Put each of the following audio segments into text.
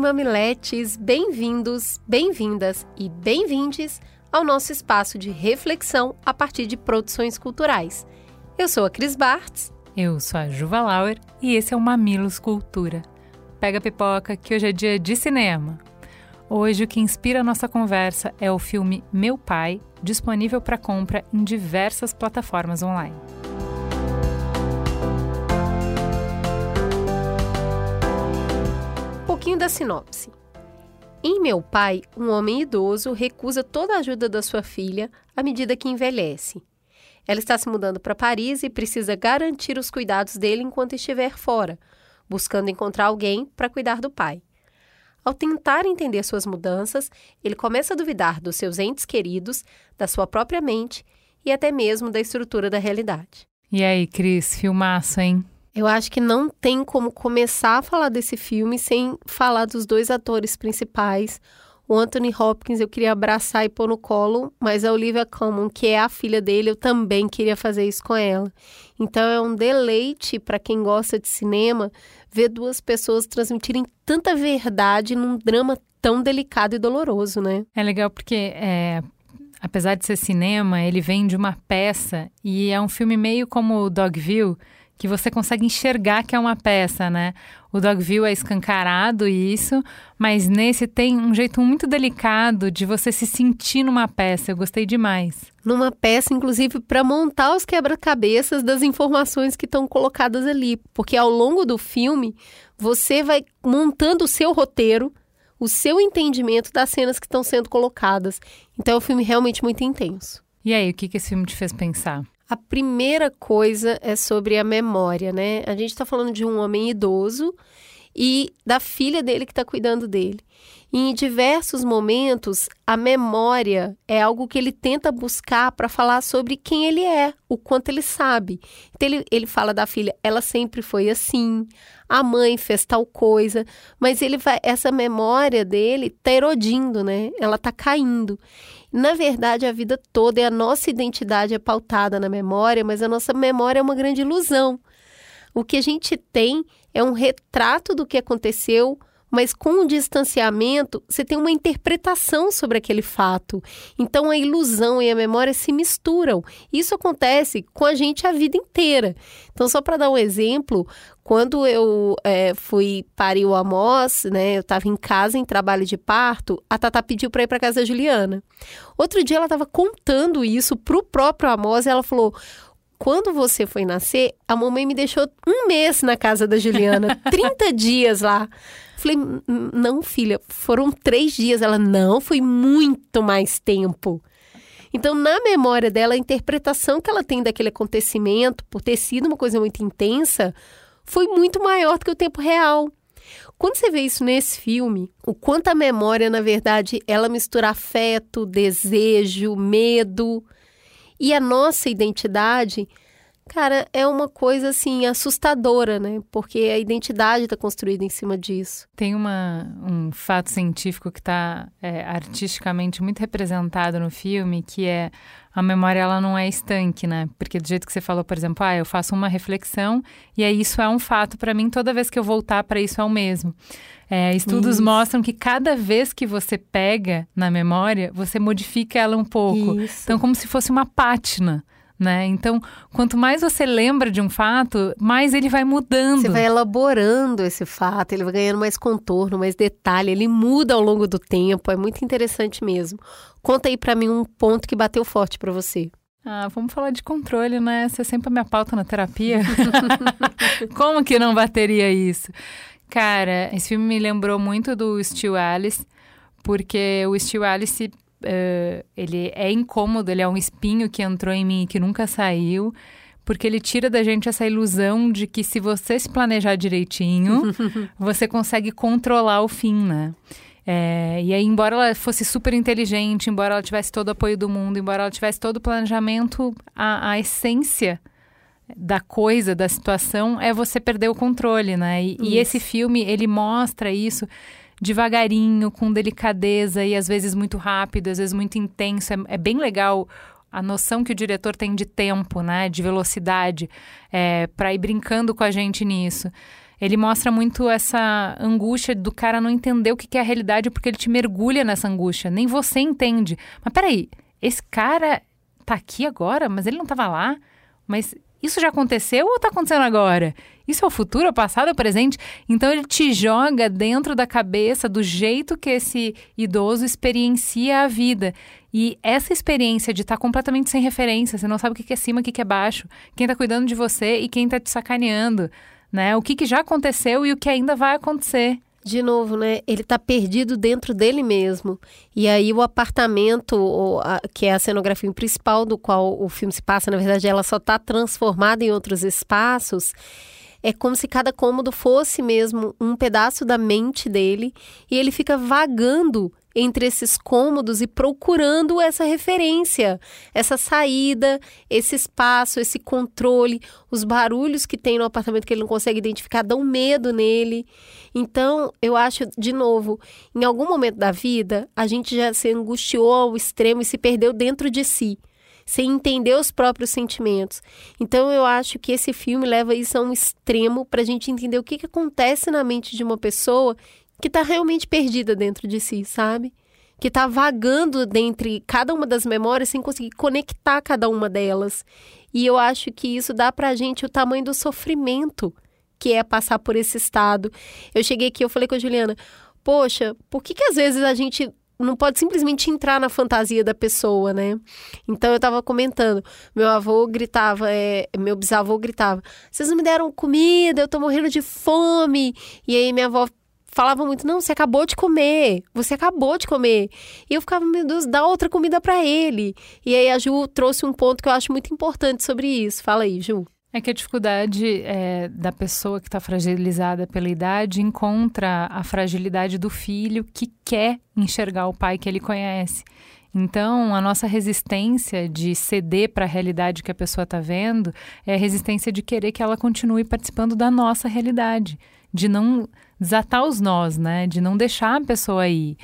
mamiletes, bem-vindos, bem-vindas e bem-vindes ao nosso espaço de reflexão a partir de produções culturais. Eu sou a Cris Bartz. Eu sou a Juva Lauer e esse é o Mamilos Cultura. Pega a pipoca que hoje é dia de cinema. Hoje o que inspira a nossa conversa é o filme Meu Pai, disponível para compra em diversas plataformas online. Pouquinho da sinopse. Em Meu Pai, um homem idoso recusa toda a ajuda da sua filha à medida que envelhece. Ela está se mudando para Paris e precisa garantir os cuidados dele enquanto estiver fora, buscando encontrar alguém para cuidar do pai. Ao tentar entender suas mudanças, ele começa a duvidar dos seus entes queridos, da sua própria mente e até mesmo da estrutura da realidade. E aí, Cris, filmaço, hein? Eu acho que não tem como começar a falar desse filme sem falar dos dois atores principais. O Anthony Hopkins eu queria abraçar e pôr no colo, mas a Olivia Colman, que é a filha dele, eu também queria fazer isso com ela. Então é um deleite para quem gosta de cinema ver duas pessoas transmitirem tanta verdade num drama tão delicado e doloroso, né? É legal porque é, apesar de ser cinema, ele vem de uma peça e é um filme meio como Dogville que você consegue enxergar que é uma peça, né? O Dogville é escancarado isso, mas nesse tem um jeito muito delicado de você se sentir numa peça. Eu gostei demais. Numa peça, inclusive, para montar os quebra-cabeças das informações que estão colocadas ali, porque ao longo do filme você vai montando o seu roteiro, o seu entendimento das cenas que estão sendo colocadas. Então é um filme realmente muito intenso. E aí, o que, que esse filme te fez pensar? A primeira coisa é sobre a memória, né? A gente está falando de um homem idoso e da filha dele que está cuidando dele. E em diversos momentos, a memória é algo que ele tenta buscar para falar sobre quem ele é, o quanto ele sabe. Então, ele, ele fala da filha, ela sempre foi assim, a mãe fez tal coisa, mas ele vai, essa memória dele está erodindo, né? Ela está caindo. Na verdade, a vida toda e a nossa identidade é pautada na memória, mas a nossa memória é uma grande ilusão. O que a gente tem é um retrato do que aconteceu, mas com o distanciamento, você tem uma interpretação sobre aquele fato. Então a ilusão e a memória se misturam. Isso acontece com a gente a vida inteira. Então, só para dar um exemplo, quando eu é, fui parir o Amos, né, eu estava em casa em trabalho de parto, a Tata pediu para ir para casa da Juliana. Outro dia ela estava contando isso para o próprio Amos e ela falou: quando você foi nascer, a mamãe me deixou um mês na casa da Juliana, 30 dias lá. Falei, não, filha, foram três dias. Ela, não, foi muito mais tempo. Então, na memória dela, a interpretação que ela tem daquele acontecimento, por ter sido uma coisa muito intensa, foi muito maior do que o tempo real. Quando você vê isso nesse filme, o quanto a memória, na verdade, ela mistura afeto, desejo, medo e a nossa identidade, cara, é uma coisa assim assustadora, né? Porque a identidade está construída em cima disso. Tem uma, um fato científico que está é, artisticamente muito representado no filme, que é a memória ela não é estanque, né? Porque do jeito que você falou, por exemplo, ah, eu faço uma reflexão e aí isso é um fato para mim, toda vez que eu voltar para isso é o mesmo. É, estudos isso. mostram que cada vez que você pega na memória, você modifica ela um pouco. Isso. Então, como se fosse uma pátina né? Então, quanto mais você lembra de um fato, mais ele vai mudando. Você vai elaborando esse fato, ele vai ganhando mais contorno, mais detalhe, ele muda ao longo do tempo, é muito interessante mesmo. Conta aí para mim um ponto que bateu forte para você. Ah, vamos falar de controle, né? É sempre a minha pauta na terapia. Como que não bateria isso? Cara, esse filme me lembrou muito do Steel Alice, porque o Steel Alice uh, ele é incômodo, ele é um espinho que entrou em mim e que nunca saiu, porque ele tira da gente essa ilusão de que se você se planejar direitinho, você consegue controlar o fim, né? É, e aí, embora ela fosse super inteligente, embora ela tivesse todo o apoio do mundo, embora ela tivesse todo o planejamento, a, a essência da coisa, da situação, é você perder o controle, né? E, e esse filme, ele mostra isso devagarinho, com delicadeza e às vezes muito rápido, às vezes muito intenso. É, é bem legal a noção que o diretor tem de tempo, né? De velocidade, é, para ir brincando com a gente nisso. Ele mostra muito essa angústia do cara não entender o que é a realidade porque ele te mergulha nessa angústia. Nem você entende. Mas peraí, esse cara tá aqui agora, mas ele não estava lá? Mas isso já aconteceu ou está acontecendo agora? Isso é o futuro, é o passado, é o presente? Então ele te joga dentro da cabeça do jeito que esse idoso experiencia a vida. E essa experiência de estar tá completamente sem referência, você não sabe o que é cima, o que é baixo, quem está cuidando de você e quem está te sacaneando, né? O que, que já aconteceu e o que ainda vai acontecer. De novo, né? Ele está perdido dentro dele mesmo. E aí o apartamento, que é a cenografia principal do qual o filme se passa, na verdade, ela só está transformada em outros espaços. É como se cada cômodo fosse mesmo um pedaço da mente dele e ele fica vagando entre esses cômodos e procurando essa referência, essa saída, esse espaço, esse controle, os barulhos que tem no apartamento que ele não consegue identificar dão medo nele. Então, eu acho, de novo, em algum momento da vida, a gente já se angustiou ao extremo e se perdeu dentro de si. Sem entender os próprios sentimentos. Então, eu acho que esse filme leva isso a um extremo para a gente entender o que, que acontece na mente de uma pessoa que está realmente perdida dentro de si, sabe? Que está vagando dentre cada uma das memórias sem conseguir conectar cada uma delas. E eu acho que isso dá para a gente o tamanho do sofrimento que é passar por esse estado. Eu cheguei aqui, eu falei com a Juliana, poxa, por que que às vezes a gente não pode simplesmente entrar na fantasia da pessoa, né? Então eu estava comentando, meu avô gritava, é, meu bisavô gritava, vocês não me deram comida, eu tô morrendo de fome. E aí minha avó falava muito: não, você acabou de comer, você acabou de comer. E eu ficava, meu Deus, dá outra comida para ele. E aí a Ju trouxe um ponto que eu acho muito importante sobre isso. Fala aí, Ju. É que a dificuldade é, da pessoa que está fragilizada pela idade encontra a fragilidade do filho que quer enxergar o pai que ele conhece. Então, a nossa resistência de ceder para a realidade que a pessoa está vendo é a resistência de querer que ela continue participando da nossa realidade, de não desatar os nós, né? De não deixar a pessoa ir.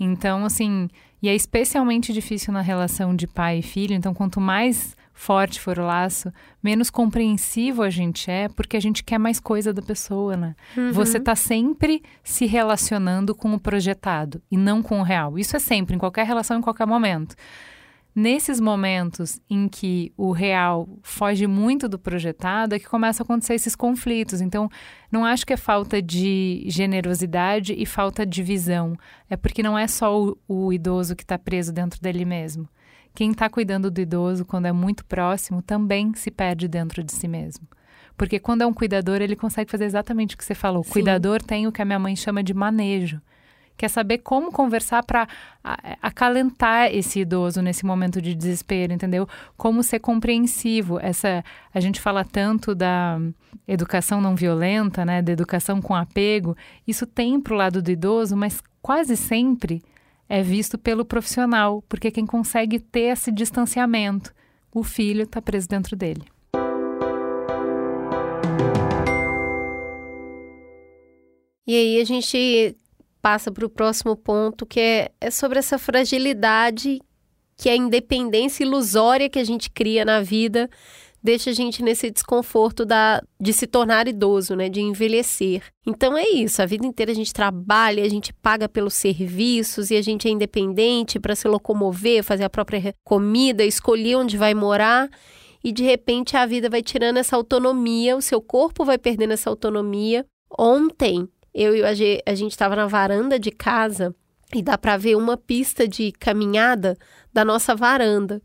Então, assim, e é especialmente difícil na relação de pai e filho. Então, quanto mais forte for o laço, menos compreensivo a gente é, porque a gente quer mais coisa da pessoa, né? Uhum. Você está sempre se relacionando com o projetado e não com o real. Isso é sempre, em qualquer relação, em qualquer momento. Nesses momentos em que o real foge muito do projetado, é que começam a acontecer esses conflitos. Então, não acho que é falta de generosidade e falta de visão. É porque não é só o, o idoso que está preso dentro dele mesmo. Quem está cuidando do idoso, quando é muito próximo, também se perde dentro de si mesmo. Porque quando é um cuidador, ele consegue fazer exatamente o que você falou. O cuidador tem o que a minha mãe chama de manejo quer saber como conversar para acalentar esse idoso nesse momento de desespero, entendeu? Como ser compreensivo. Essa a gente fala tanto da educação não violenta, né, da educação com apego. Isso tem para o lado do idoso, mas quase sempre é visto pelo profissional, porque quem consegue ter esse distanciamento, o filho está preso dentro dele. E aí a gente passa para o próximo ponto, que é, é sobre essa fragilidade que é a independência ilusória que a gente cria na vida deixa a gente nesse desconforto da, de se tornar idoso, né? De envelhecer. Então é isso, a vida inteira a gente trabalha, a gente paga pelos serviços e a gente é independente para se locomover, fazer a própria comida, escolher onde vai morar. E de repente a vida vai tirando essa autonomia, o seu corpo vai perdendo essa autonomia. Ontem eu e a G, a gente estava na varanda de casa e dá para ver uma pista de caminhada da nossa varanda.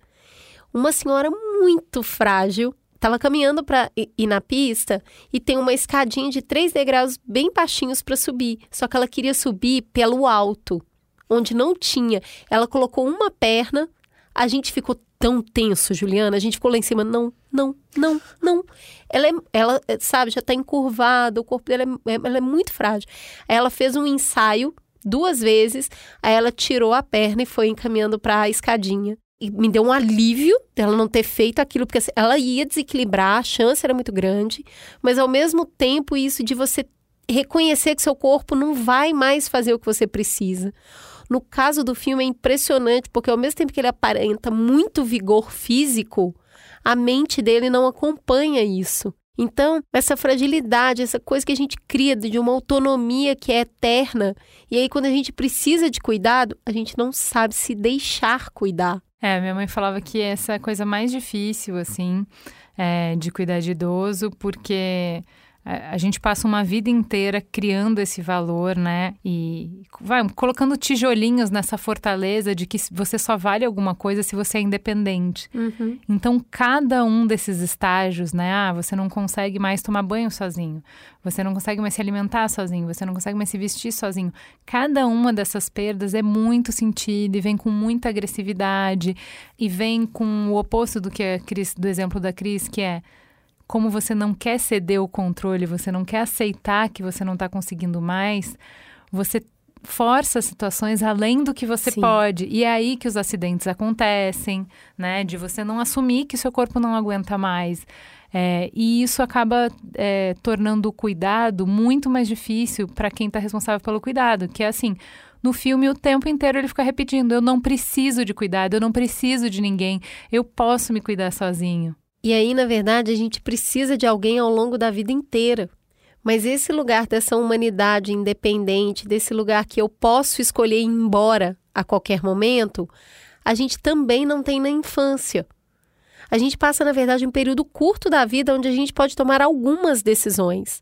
Uma senhora muito frágil estava caminhando para ir na pista e tem uma escadinha de três degraus bem baixinhos para subir. Só que ela queria subir pelo alto, onde não tinha. Ela colocou uma perna. A gente ficou tão tenso, Juliana. A gente ficou lá em cima. Não, não, não, não. Ela, é, ela sabe, já está encurvada, o corpo dela é, é, ela é muito frágil. Ela fez um ensaio duas vezes, aí ela tirou a perna e foi encaminhando para a escadinha. E me deu um alívio dela não ter feito aquilo, porque assim, ela ia desequilibrar, a chance era muito grande, mas ao mesmo tempo isso de você reconhecer que seu corpo não vai mais fazer o que você precisa. No caso do filme é impressionante, porque ao mesmo tempo que ele aparenta muito vigor físico, a mente dele não acompanha isso. Então, essa fragilidade, essa coisa que a gente cria de uma autonomia que é eterna, e aí quando a gente precisa de cuidado, a gente não sabe se deixar cuidar. É, minha mãe falava que essa é a coisa mais difícil, assim, é, de cuidar de idoso, porque a gente passa uma vida inteira criando esse valor, né? E vai colocando tijolinhos nessa fortaleza de que você só vale alguma coisa se você é independente. Uhum. Então, cada um desses estágios, né? Ah, você não consegue mais tomar banho sozinho, você não consegue mais se alimentar sozinho, você não consegue mais se vestir sozinho. Cada uma dessas perdas é muito sentida e vem com muita agressividade e vem com o oposto do que a Cris, do exemplo da Cris, que é como você não quer ceder o controle, você não quer aceitar que você não está conseguindo mais, você força situações além do que você Sim. pode. E é aí que os acidentes acontecem, né? De você não assumir que seu corpo não aguenta mais. É, e isso acaba é, tornando o cuidado muito mais difícil para quem está responsável pelo cuidado, que é assim. No filme, o tempo inteiro ele fica repetindo: eu não preciso de cuidado, eu não preciso de ninguém, eu posso me cuidar sozinho. E aí, na verdade, a gente precisa de alguém ao longo da vida inteira. Mas esse lugar dessa humanidade independente, desse lugar que eu posso escolher ir embora a qualquer momento, a gente também não tem na infância. A gente passa, na verdade, um período curto da vida onde a gente pode tomar algumas decisões.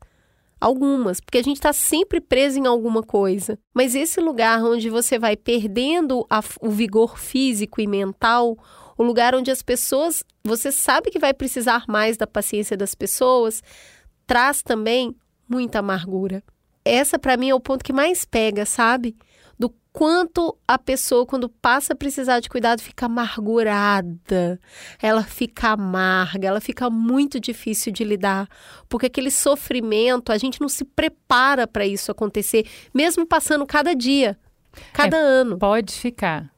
Algumas, porque a gente está sempre preso em alguma coisa. Mas esse lugar onde você vai perdendo a, o vigor físico e mental, o lugar onde as pessoas, você sabe que vai precisar mais da paciência das pessoas, traz também muita amargura. Essa para mim é o ponto que mais pega, sabe? Do quanto a pessoa quando passa a precisar de cuidado fica amargurada, ela fica amarga, ela fica muito difícil de lidar, porque aquele sofrimento, a gente não se prepara para isso acontecer, mesmo passando cada dia, cada É, ano. Pode ficar.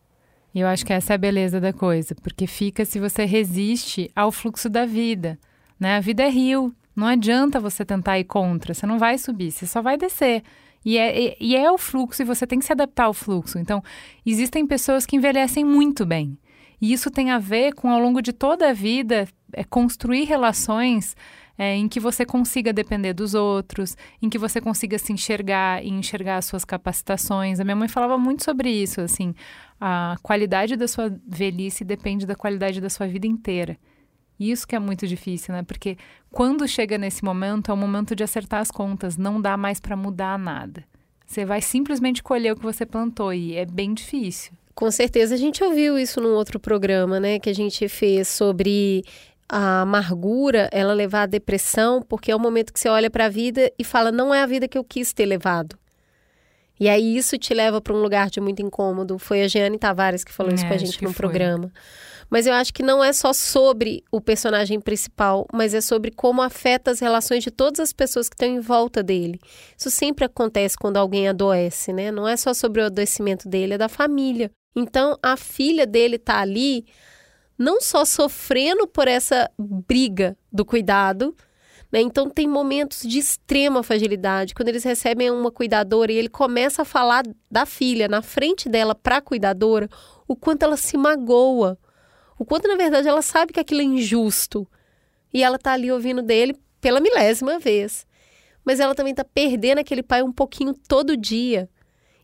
E eu acho que essa é a beleza da coisa, porque fica se você resiste ao fluxo da vida, né? A vida é rio, não adianta você tentar ir contra, você não vai subir, você só vai descer. E é, e- e é o fluxo e você tem que se adaptar ao fluxo. Então, existem pessoas que envelhecem muito bem. E isso tem a ver com, ao longo de toda a vida, é, construir relações é, em que você consiga depender dos outros, em que você consiga se enxergar e enxergar as suas capacitações. A minha mãe falava muito sobre isso, assim, a qualidade da sua velhice depende da qualidade da sua vida inteira. Isso que é muito difícil, né? Porque quando chega nesse momento, é o momento de acertar as contas, não dá mais para mudar nada. Você vai simplesmente colher o que você plantou e é bem difícil. Com certeza a gente ouviu isso num outro programa, né, que a gente fez sobre a amargura, ela levar à depressão, porque é o momento que você olha para a vida e fala, não é a vida que eu quis ter levado. E aí isso te leva para um lugar de muito incômodo. Foi a Jeane Tavares que falou isso É, com a acho gente no foi. programa. Mas eu acho que não é só sobre o personagem principal, mas é sobre como afeta as relações de todas as pessoas que estão em volta dele. Isso sempre acontece quando alguém adoece, né? Não é só sobre o adoecimento dele, é da família. Então, a filha dele tá ali não só sofrendo por essa briga do cuidado, né? Então tem momentos de extrema fragilidade, quando eles recebem uma cuidadora e ele começa a falar da filha na frente dela para a cuidadora, o quanto ela se magoa, o quanto na verdade ela sabe que aquilo é injusto. E ela tá ali ouvindo dele pela milésima vez. Mas ela também tá perdendo aquele pai um pouquinho todo dia.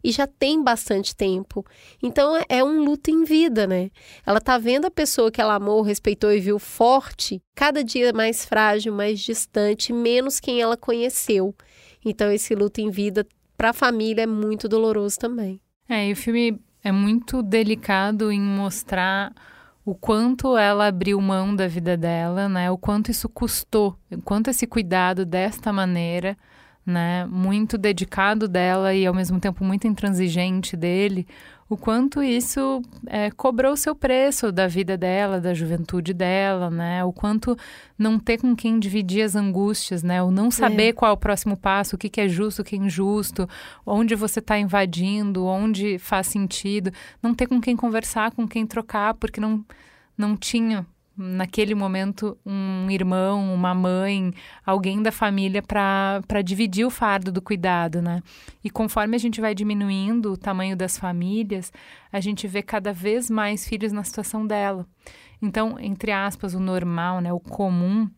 E já tem bastante tempo. Então é- é um luto em vida, né? Ela tá vendo a pessoa que ela amou, respeitou e viu forte, cada dia mais frágil, mais distante, menos quem ela conheceu. Então esse luto em vida para a família é muito doloroso também. É, e o filme é muito delicado em mostrar o quanto ela abriu mão da vida dela, né? O quanto isso custou, o quanto esse cuidado desta maneira, né, muito dedicado dela e ao mesmo tempo muito intransigente dele, o quanto isso é, cobrou o seu preço da vida dela, da juventude dela, né? O quanto não ter com quem dividir as angústias, né? O não saber é. qual é o próximo passo, o que, que é justo, o que é injusto, onde você está invadindo, onde faz sentido, não ter com quem conversar, com quem trocar, porque não, não tinha naquele momento um irmão, uma mãe, alguém da família para dividir o fardo do cuidado, né? E conforme a gente vai diminuindo o tamanho das famílias, a gente vê cada vez mais filhos na situação dela. Então, entre aspas, o normal, né, o comum,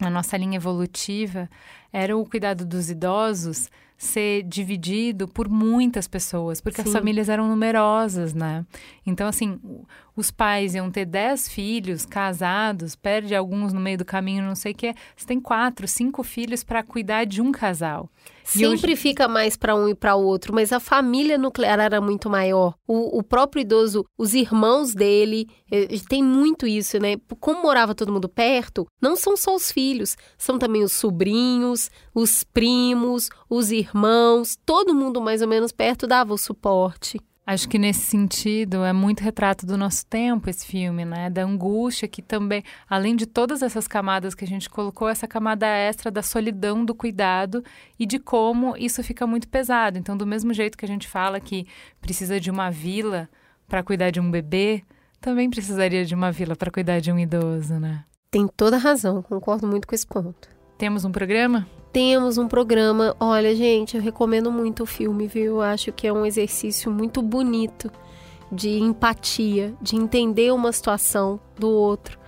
a nossa linha evolutiva era o cuidado dos idosos ser dividido por muitas pessoas, porque Sim. as famílias eram numerosas, né? Então, assim, os pais iam ter dez filhos casados, perde alguns no meio do caminho, não sei o que. Você tem quatro, cinco filhos para cuidar de um casal. Sempre hoje... fica mais para um e para outro, mas a família nuclear era muito maior. O, o, próprio idoso, os irmãos dele, eh, tem muito isso, né? Como morava todo mundo perto, não são só os filhos, são também os sobrinhos, os primos, os irmãos, todo mundo mais ou menos perto dava o suporte. Acho que nesse sentido é muito retrato do nosso tempo esse filme, né? Da angústia que também, além de todas essas camadas que a gente colocou, essa camada extra da solidão do cuidado e de como isso fica muito pesado. Então, do mesmo jeito que a gente fala que precisa de uma vila para cuidar de um bebê, também precisaria de uma vila para cuidar de um idoso, né? Tem toda razão, concordo muito com esse ponto. Temos um programa? Temos um programa. Olha, gente, eu recomendo muito o filme, viu? Eu acho que é um exercício muito bonito de empatia, de entender uma situação do outro.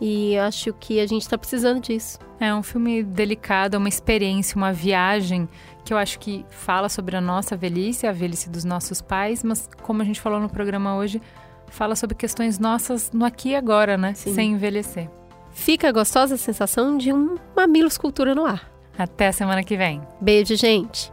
E acho que a gente está precisando disso. É um filme delicado, é uma experiência, uma viagem que eu acho que fala sobre a nossa velhice, a velhice dos nossos pais, mas como a gente falou no programa hoje, fala sobre questões nossas no aqui e agora, né? Sim. Sem envelhecer. Fica a gostosa sensação de um Mamilos Cultura no ar. Até a semana que vem. Beijo, gente.